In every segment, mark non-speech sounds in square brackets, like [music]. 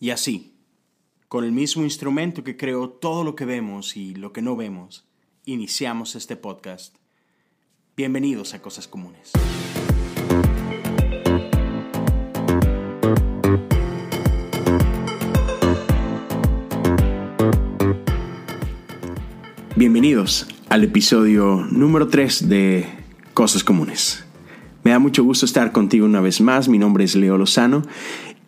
Y así, con el mismo instrumento que creó todo lo que vemos y lo que no vemos, iniciamos este podcast. Bienvenidos a Cosas Comunes. Bienvenidos al episodio número 3 de Cosas Comunes. Me da mucho gusto estar contigo una vez más. Mi nombre es Leo Lozano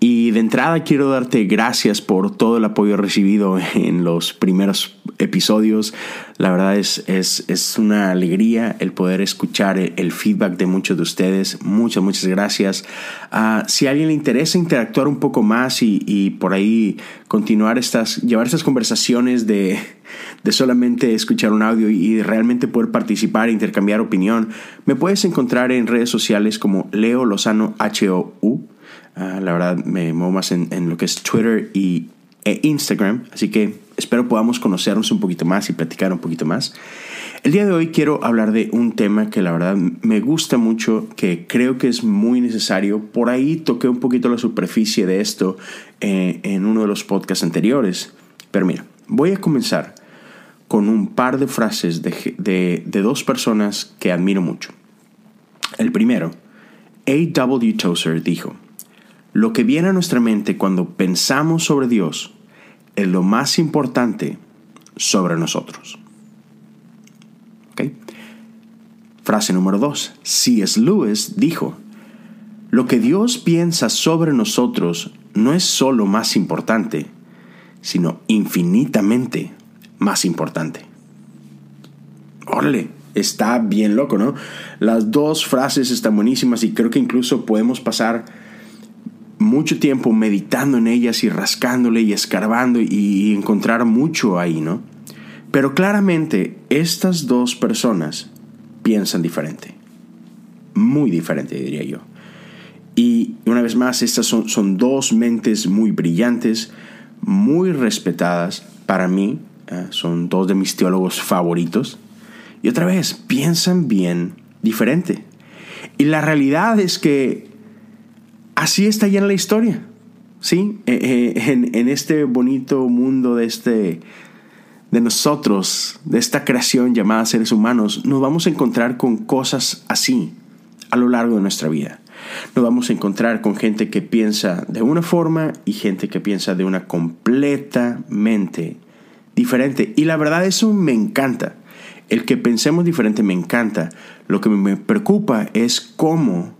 y de entrada quiero darte gracias por todo el apoyo recibido en los primeros episodios. La verdad es, es, es una alegría el poder escuchar el, feedback de muchos de ustedes. Muchas, muchas gracias. Uh, si a alguien le interesa interactuar un poco más y, y por ahí continuar estas, llevar estas conversaciones de, de solamente escuchar un audio y realmente poder participar e intercambiar opinión, me puedes encontrar en redes sociales como Leo Lozano HOU Ah, la verdad me muevo más en, lo que es Twitter y, e Instagram, así que espero podamos conocernos un poquito más y platicar un poquito más. El día de hoy quiero hablar de un tema que la verdad me gusta mucho, que creo que es muy necesario. Por ahí toqué un poquito la superficie de esto eh, en uno de los podcasts anteriores. Pero mira, voy a comenzar con un par de frases de, de dos personas que admiro mucho. El primero, A.W. Tozer dijo, lo que viene a nuestra mente cuando pensamos sobre Dios es lo más importante sobre nosotros. Frase número dos. C.S. Lewis dijo, lo que Dios piensa sobre nosotros no es solo más importante, sino infinitamente más importante. Órale, está bien loco, ¿no? Las dos frases están buenísimas y creo que incluso podemos pasar mucho tiempo meditando en ellas y rascándole y escarbando y encontrar mucho ahí, ¿no? Pero claramente estas dos personas piensan diferente. Muy diferente, diría yo. Y una vez más, estas son, son dos mentes muy brillantes, muy respetadas para mí. ¿eh? son dos de mis teólogos favoritos. Y otra vez, piensan bien diferente. Y la realidad es que así está en la historia. ¿Sí? Eh, eh, en, este bonito mundo de este de nosotros, de esta creación llamada seres humanos, nos vamos a encontrar con cosas así a lo largo de nuestra vida. Nos vamos a encontrar con gente que piensa de una forma y gente que piensa de una completamente diferente. Y la verdad eso me encanta. El que pensemos diferente me encanta. Lo que me preocupa es cómo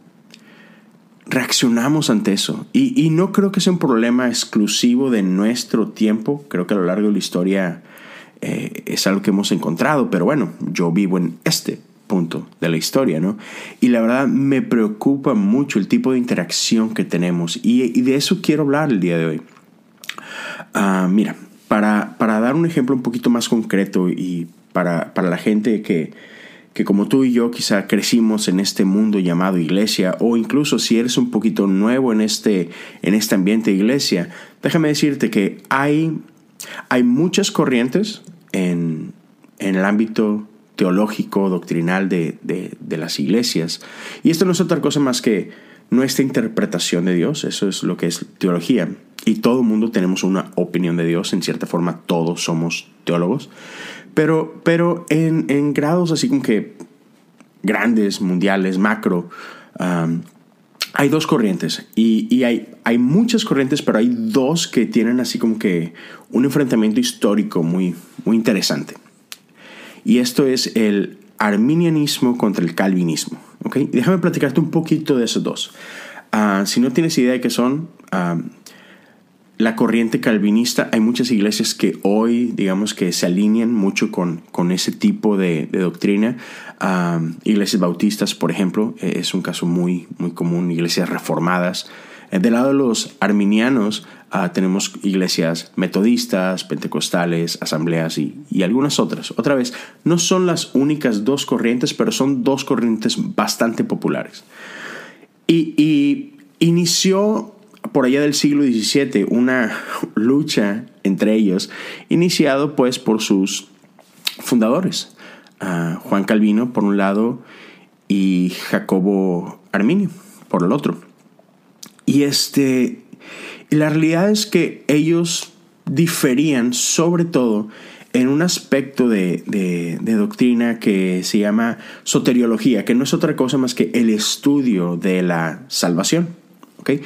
reaccionamos ante eso. Y, no creo que sea un problema exclusivo de nuestro tiempo. Creo que a lo largo de la historia eh, es algo que hemos encontrado. Pero bueno, yo vivo en este punto de la historia, ¿no? Y la verdad me preocupa mucho el tipo de interacción que tenemos. Y, de eso quiero hablar el día de hoy. Ah, mira, para, para, dar un ejemplo un poquito más concreto y para, para la gente que que como tú y yo quizá crecimos en este mundo llamado iglesia o incluso si eres un poquito nuevo en este, en este ambiente de iglesia, déjame decirte que hay, hay muchas corrientes en, en el ámbito teológico, doctrinal de, de, de, las iglesias. Y esto no es otra cosa más que nuestra interpretación de Dios, eso es lo que es teología. Y todo mundo tenemos una opinión de Dios, en cierta forma todos somos teólogos. Pero, pero en, grados así como que grandes, mundiales, macro, hay dos corrientes. Y, hay, hay, muchas corrientes, pero hay dos que tienen así como que un enfrentamiento histórico muy, muy interesante. Y esto es el arminianismo contra el calvinismo. ¿okay? Déjame platicarte un poquito de esos dos. Ah, si no tienes idea de qué son, la corriente calvinista, hay muchas iglesias que hoy, digamos, que se alinean mucho con, con ese tipo de, doctrina. iglesias bautistas, por ejemplo, e, es un caso muy, muy común, iglesias reformadas. Eh, del lado de los arminianos, ah, tenemos iglesias metodistas, pentecostales, asambleas y, y, algunas otras. Otra vez, no son las únicas dos corrientes, pero son dos corrientes bastante populares. Y inició por allá del siglo XVII una lucha entre ellos, iniciado pues por sus fundadores, Juan Calvino por un lado y Jacobo Arminio por el otro. Y este la realidad es que ellos diferían sobre todo en un aspecto de, de, doctrina que se llama soteriología, que no es otra cosa más que el estudio de la salvación. ¿Okay?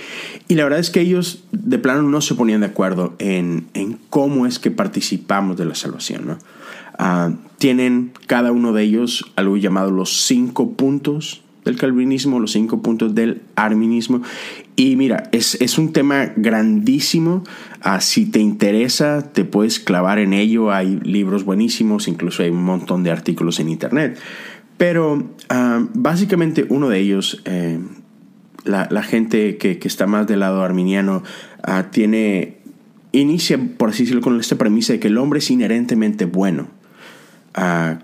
Y la verdad es que ellos de plano no se ponían de acuerdo en, en cómo es que participamos de la salvación. ¿no? Ah, tienen cada uno de ellos algo llamado los cinco puntos del calvinismo, los cinco puntos del arminismo. Y mira, es, es un tema grandísimo. Ah, si te interesa, te puedes clavar en ello. Hay libros buenísimos, incluso hay un montón de artículos en internet. Pero ah, básicamente uno de ellos, eh, la, gente que, está más del lado arminiano, tiene, inicia, por así decirlo, con esta premisa de que el hombre es inherentemente bueno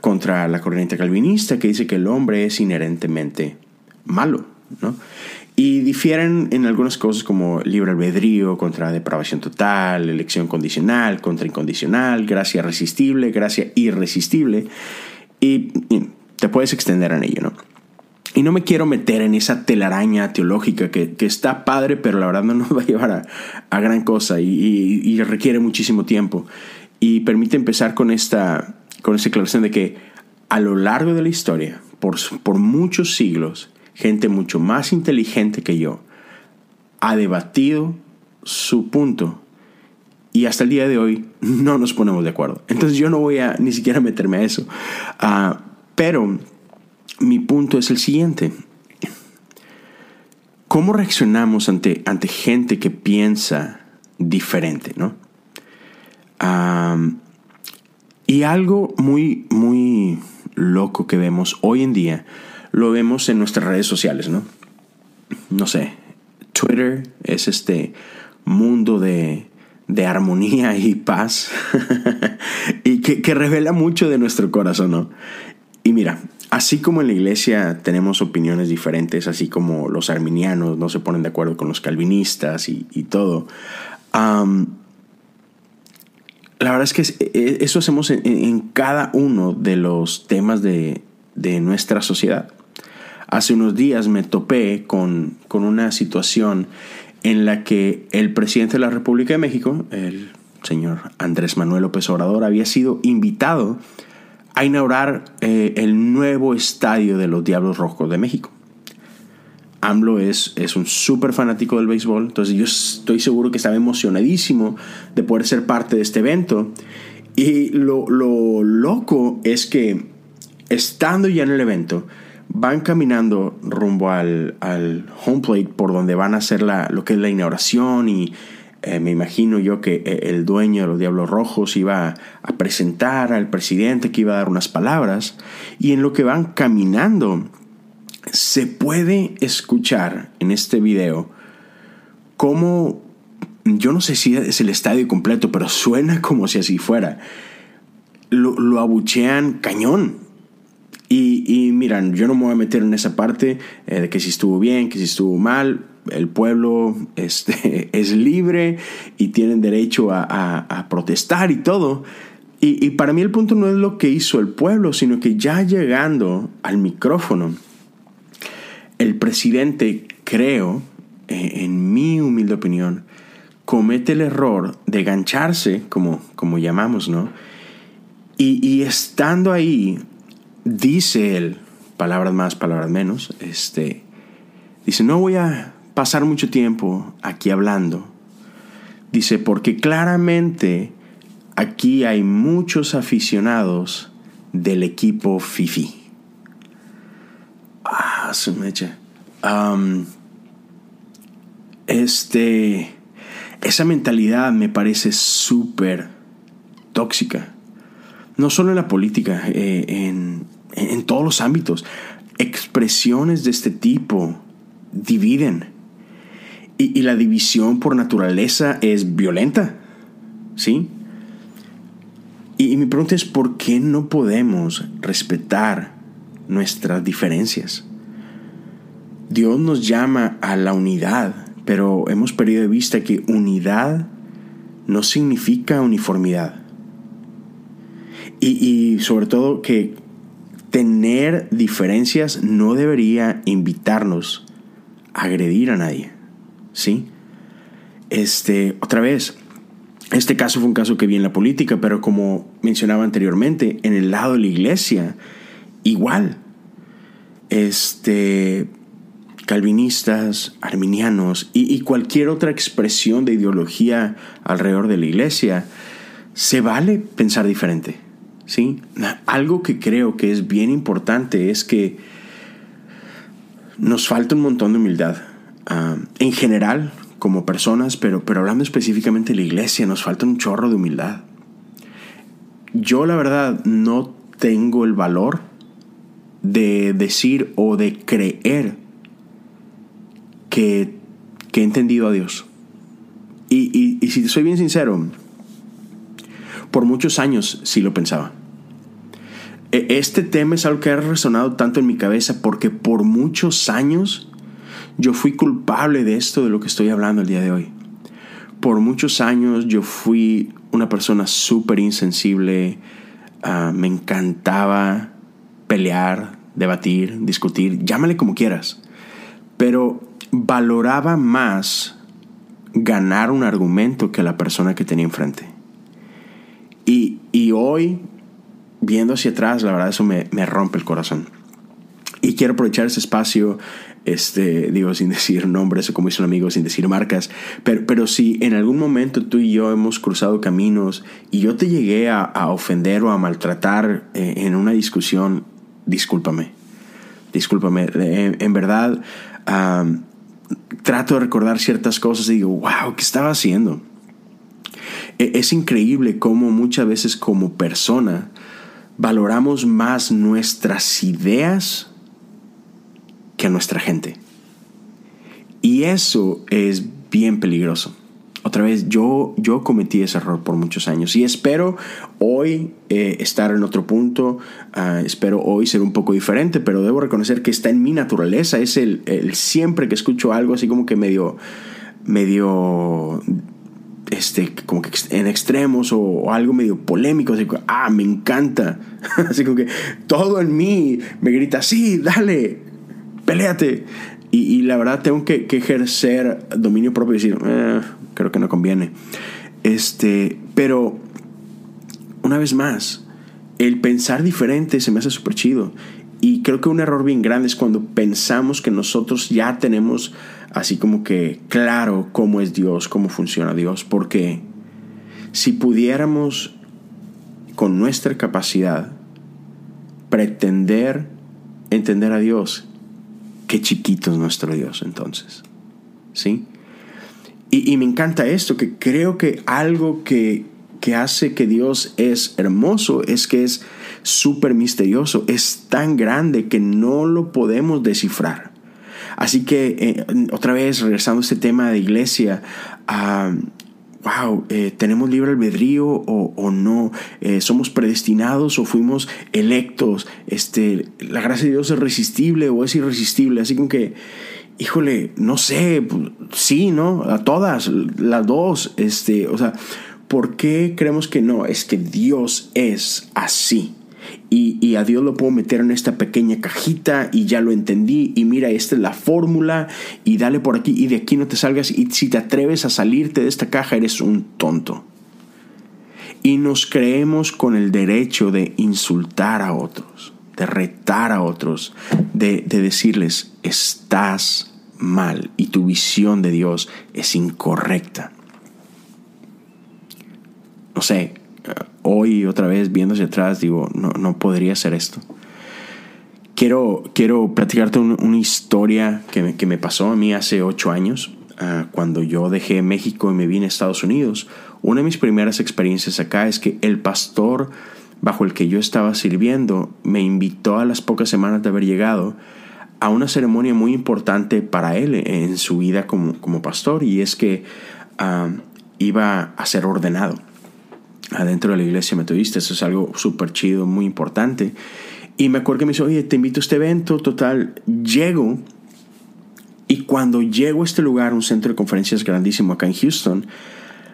contra la corriente calvinista que dice que el hombre es inherentemente malo, ¿no? Y difieren en algunas cosas como libre albedrío contra depravación total, elección condicional contra incondicional, gracia resistible, gracia irresistible. Y, te puedes extender en ello, ¿no? Y no me quiero meter en esa telaraña teológica que, que está padre, pero la verdad no nos [laughs] va a llevar a, gran cosa y, y, requiere muchísimo tiempo. Y permite empezar con esta, con esa aclaración de que a lo largo de la historia, por, por muchos siglos, gente mucho más inteligente que yo ha debatido su punto y hasta el día de hoy no nos ponemos de acuerdo. Entonces yo no voy a ni siquiera meterme a eso. Ah, pero mi punto es el siguiente. ¿Cómo reaccionamos ante, ante gente que piensa diferente? ¿no? Y algo muy, muy loco que vemos hoy en día, lo vemos en nuestras redes sociales, ¿no? No sé, Twitter es este mundo de, de armonía y paz [laughs] y que, que, revela mucho de nuestro corazón, ¿no? Y mira, así como en la iglesia tenemos opiniones diferentes, así como los arminianos no se ponen de acuerdo con los calvinistas y, todo, la verdad es que e, eso hacemos en, cada uno de los temas de, nuestra sociedad. Hace unos días me topé con, una situación en la que el presidente de la República de México, el señor Andrés Manuel López Obrador, había sido invitado a inaugurar eh, el nuevo estadio de los Diablos Rojos de México. AMLO es, es un súper fanático del béisbol, entonces yo estoy seguro que estaba emocionadísimo de poder ser parte de este evento. Y lo, lo loco es que estando ya en el evento, van caminando rumbo al, al home plate por donde van a hacer la, lo que es la inauguración y eh, me imagino yo que eh, el dueño de los Diablos Rojos iba a presentar al presidente que iba a dar unas palabras y en lo que van caminando se puede escuchar en este video cómo, yo no sé si es el estadio completo, pero suena como si así fuera. Lo, abuchean cañón. Y, miran, yo no me voy a meter en esa parte eh, de que si estuvo bien, que si estuvo mal. El pueblo este, [laughs] es libre y tienen derecho a, protestar y todo. Y, y para mí el punto no es lo que hizo el pueblo, sino que ya llegando al micrófono, el presidente, creo, eh, en mi humilde opinión, comete el error de gancharse, como, como llamamos, ¿no? Y, estando ahí, dice él, palabras más, palabras menos, este, dice, no voy a pasar mucho tiempo aquí hablando. Dice, porque claramente aquí hay muchos aficionados del equipo FIFI. Ah, su mecha. este. Esa mentalidad me parece súper tóxica. No solo en la política, eh, en, en todos los ámbitos. Expresiones de este tipo dividen. Y, la división por naturaleza es violenta. ¿Sí? Y mi pregunta es, ¿por qué no podemos respetar nuestras diferencias. Dios nos llama a la unidad, pero hemos perdido de vista que unidad no significa uniformidad. Y, sobre todo que tener diferencias no debería invitarnos a agredir a nadie. ¿Sí? Este, otra vez, este caso fue un caso que vi en la política, pero como mencionaba anteriormente, en el lado de la iglesia, igual. Este, calvinistas, arminianos y, cualquier otra expresión de ideología alrededor de la iglesia, se vale pensar diferente. ¿sí? Algo que creo que es bien importante es que nos falta un montón de humildad. Uh, en general, como personas, pero, pero hablando específicamente de la iglesia, nos falta un chorro de humildad. Yo la verdad no tengo el valor de decir o de creer que, que he entendido a Dios. Y, y, y si soy bien sincero, por muchos años sí lo pensaba. E, este tema es algo que ha resonado tanto en mi cabeza porque por muchos años yo fui culpable de esto de lo que estoy hablando el día de hoy. Por muchos años yo fui una persona súper insensible, uh, me encantaba pelear, debatir, discutir, llámale como quieras, pero valoraba más ganar un argumento que la persona que tenía enfrente. Y, y hoy, viendo hacia atrás, la verdad eso me, me rompe el corazón. Y quiero aprovechar ese espacio este, digo, sin decir nombres o como dice un sin decir marcas, pero, pero si en algún momento tú y yo hemos cruzado caminos y yo te llegué a, a ofender o a maltratar eh, en una discusión, discúlpame, discúlpame, en, verdad trato de recordar ciertas cosas y digo, wow, ¿qué estaba haciendo? E, es increíble cómo muchas veces como persona valoramos más nuestras ideas que a nuestra gente. Y eso es bien peligroso. Otra vez, yo, yo cometí ese error por muchos años y espero hoy eh, estar en otro punto, uh, espero hoy ser un poco diferente, pero debo reconocer que está en mi naturaleza, es el, siempre que escucho algo así como que medio, medio, este, como que en extremos o, o algo medio polémico, así que, ah, me encanta, [laughs] así como que todo en mí me grita, sí, dale, Péleate Y, la verdad tengo que, ejercer dominio propio y decir, eh, creo que no conviene. Este, pero, una vez más, el pensar diferente se me hace súper chido. Y creo que un error bien grande es cuando pensamos que nosotros ya tenemos así como que claro cómo es Dios, cómo funciona Dios. Porque si pudiéramos con nuestra capacidad pretender entender a Dios qué chiquito es nuestro Dios entonces. ¿Sí? Y, me encanta esto, que creo que algo que, que hace que Dios es hermoso es que es súper misterioso, es tan grande que no lo podemos descifrar. Así que, eh, otra vez, regresando a este tema de iglesia, uh, wow, eh, ¿tenemos libre albedrío o, no? Eh, ¿Somos predestinados o fuimos electos? Este, ¿La gracia de Dios es resistible o es irresistible? Así como que, híjole, no sé, pues, sí, ¿no? A todas, las dos, este, o sea, ¿por qué creemos que no? Es que Dios es así y, a Dios lo puedo meter en esta pequeña cajita y ya lo entendí y mira, esta es la fórmula y dale por aquí y de aquí no te salgas y si te atreves a salirte de esta caja eres un tonto. Y nos creemos con el derecho de insultar a otros, de retar a otros, de, de decirles, estás mal y tu visión de Dios es incorrecta. No sé, hoy otra vez viendo hacia atrás digo, no, no podría ser esto. Quiero, quiero platicarte una historia que me, que me, pasó a mí hace ocho años, uh, cuando yo dejé México y me vine a Estados Unidos. Una de mis primeras experiencias acá es que el pastor bajo el que yo estaba sirviendo me invitó a las pocas semanas de haber llegado a una ceremonia muy importante para él en su vida como, como pastor y es que uh, iba a ser ordenado adentro de la iglesia metodista. Eso es algo súper chido, muy importante. Y me acuerdo que me dice, oye, te invito a este evento, total, llego. Y cuando llego a este lugar, un centro de conferencias grandísimo acá en Houston,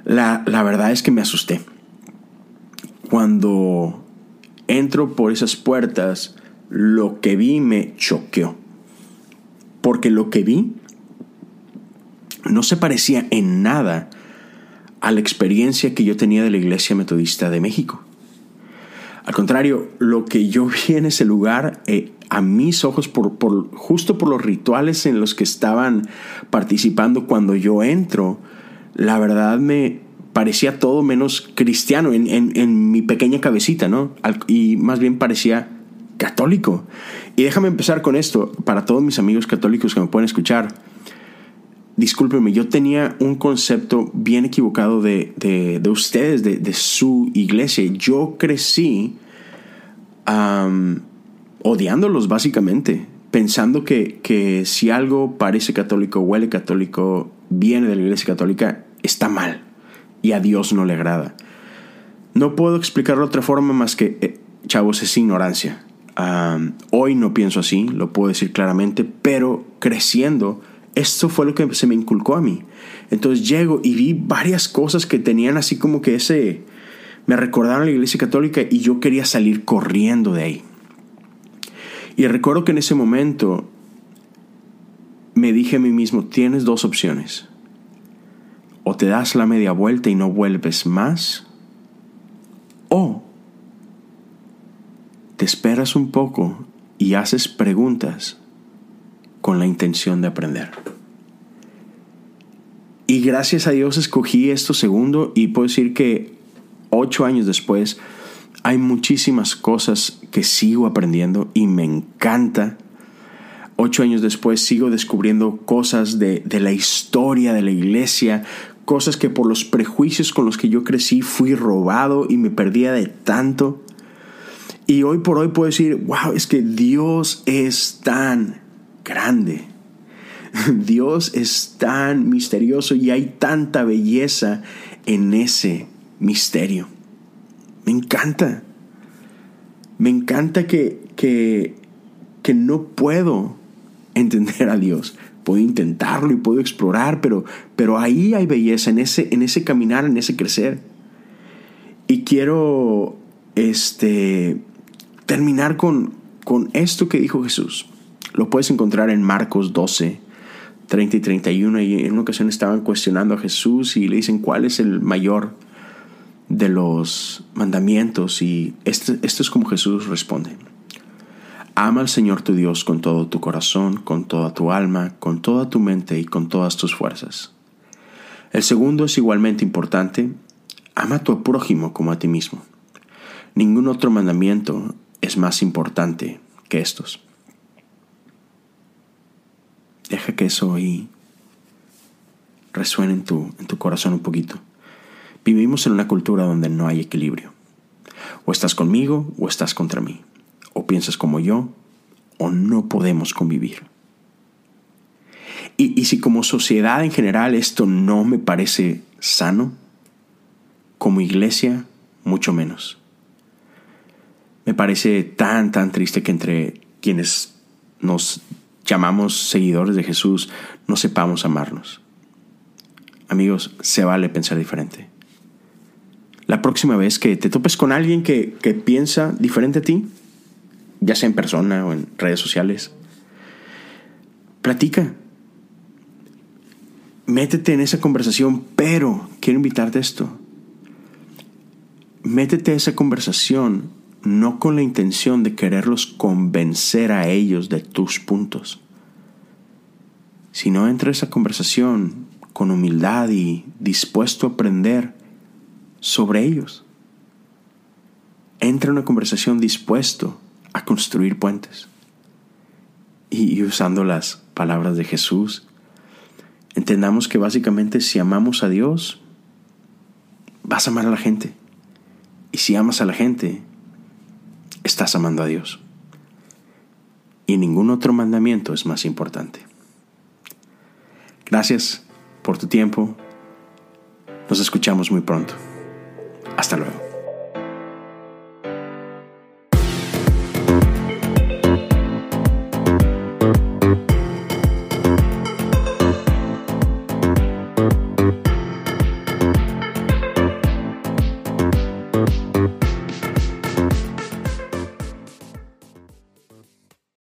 la, la verdad es que me asusté. Cuando entro por esas puertas, lo que vi me choqueó. Porque lo que vi no se parecía en nada a la experiencia que yo tenía de la Iglesia Metodista de México. Al contrario, lo que yo vi en ese lugar, eh, a mis ojos, por, justo por los rituales en los que estaban participando cuando yo entro, la verdad me parecía todo menos cristiano en, en mi pequeña cabecita, ¿no? Y más bien parecía católico. Y déjame empezar con esto, para todos mis amigos católicos que me pueden escuchar discúlpeme, yo tenía un concepto bien equivocado de, de, ustedes, de, de, su iglesia. Yo crecí odiándolos básicamente, pensando que, que si algo parece católico, huele católico, viene de la iglesia católica, está mal y a Dios no le agrada. No puedo explicarlo de otra forma más que, eh, chavos, es ignorancia. hoy no pienso así, lo puedo decir claramente, pero creciendo, esto fue lo que se me inculcó a mí. Entonces llego y vi varias cosas que tenían así como que ese... Me recordaron la iglesia católica y yo quería salir corriendo de ahí. Y recuerdo que en ese momento me dije a mí mismo, tienes dos opciones. O te das la media vuelta y no vuelves más. O te esperas un poco y haces preguntas con la intención de aprender. Y gracias a Dios escogí esto segundo y puedo decir que ocho años después hay muchísimas cosas que sigo aprendiendo y me encanta. Ocho años después sigo descubriendo cosas de, de la historia de la iglesia, cosas que por los prejuicios con los que yo crecí fui robado y me perdía de tanto. Y hoy por hoy puedo decir, wow, es que Dios es tan grande. Dios es tan misterioso y hay tanta belleza en ese misterio. Me encanta. Me encanta que, que, que no puedo entender a Dios. Puedo intentarlo y puedo explorar, pero, pero ahí hay belleza, en ese, en ese caminar, en ese crecer. Y quiero este, terminar con, con esto que dijo Jesús. Lo puedes encontrar en Marcos 12, 30 y 31. Y en una ocasión estaban cuestionando a Jesús y le dicen cuál es el mayor de los mandamientos. Y este, esto es como Jesús responde. Ama al Señor tu Dios con todo tu corazón, con toda tu alma, con toda tu mente y con todas tus fuerzas. El segundo es igualmente importante. Ama a tu prójimo como a ti mismo. Ningún otro mandamiento es más importante que estos. Deja que eso ahí resuene en tu, en tu corazón un poquito. Vivimos en una cultura donde no hay equilibrio. O estás conmigo o estás contra mí. O piensas como yo o no podemos convivir. Y, y si como sociedad en general esto no me parece sano, como iglesia mucho menos. Me parece tan, tan triste que entre quienes nos llamamos seguidores de Jesús no sepamos amarnos. Amigos, se vale pensar diferente. La próxima vez que te topes con alguien que, que piensa diferente a ti, ya sea en persona o en redes sociales, platica. Métete en esa conversación, pero quiero invitarte a esto. Métete a esa conversación no con la intención de quererlos convencer a ellos de tus puntos, sino entra esa conversación con humildad y dispuesto a aprender sobre ellos. Entra en una conversación dispuesto a construir puentes. Y, usando las palabras de Jesús, entendamos que básicamente si amamos a Dios, vas a amar a la gente. Y si amas a la gente, estás amando a Dios. Y ningún otro mandamiento es más importante. Gracias por tu tiempo. Nos escuchamos muy pronto. Hasta luego.